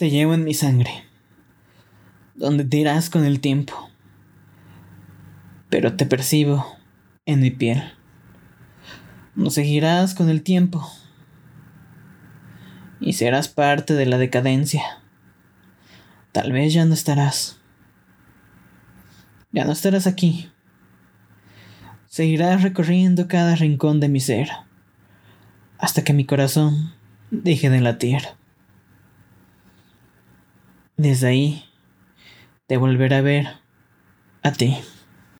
Te llevo en mi sangre, donde te irás con el tiempo, pero te percibo en mi piel. No seguirás con el tiempo y serás parte de la decadencia. Tal vez ya no estarás. Ya no estarás aquí. Seguirás recorriendo cada rincón de mi ser hasta que mi corazón deje de latir. Desde ahí te volveré a ver a ti.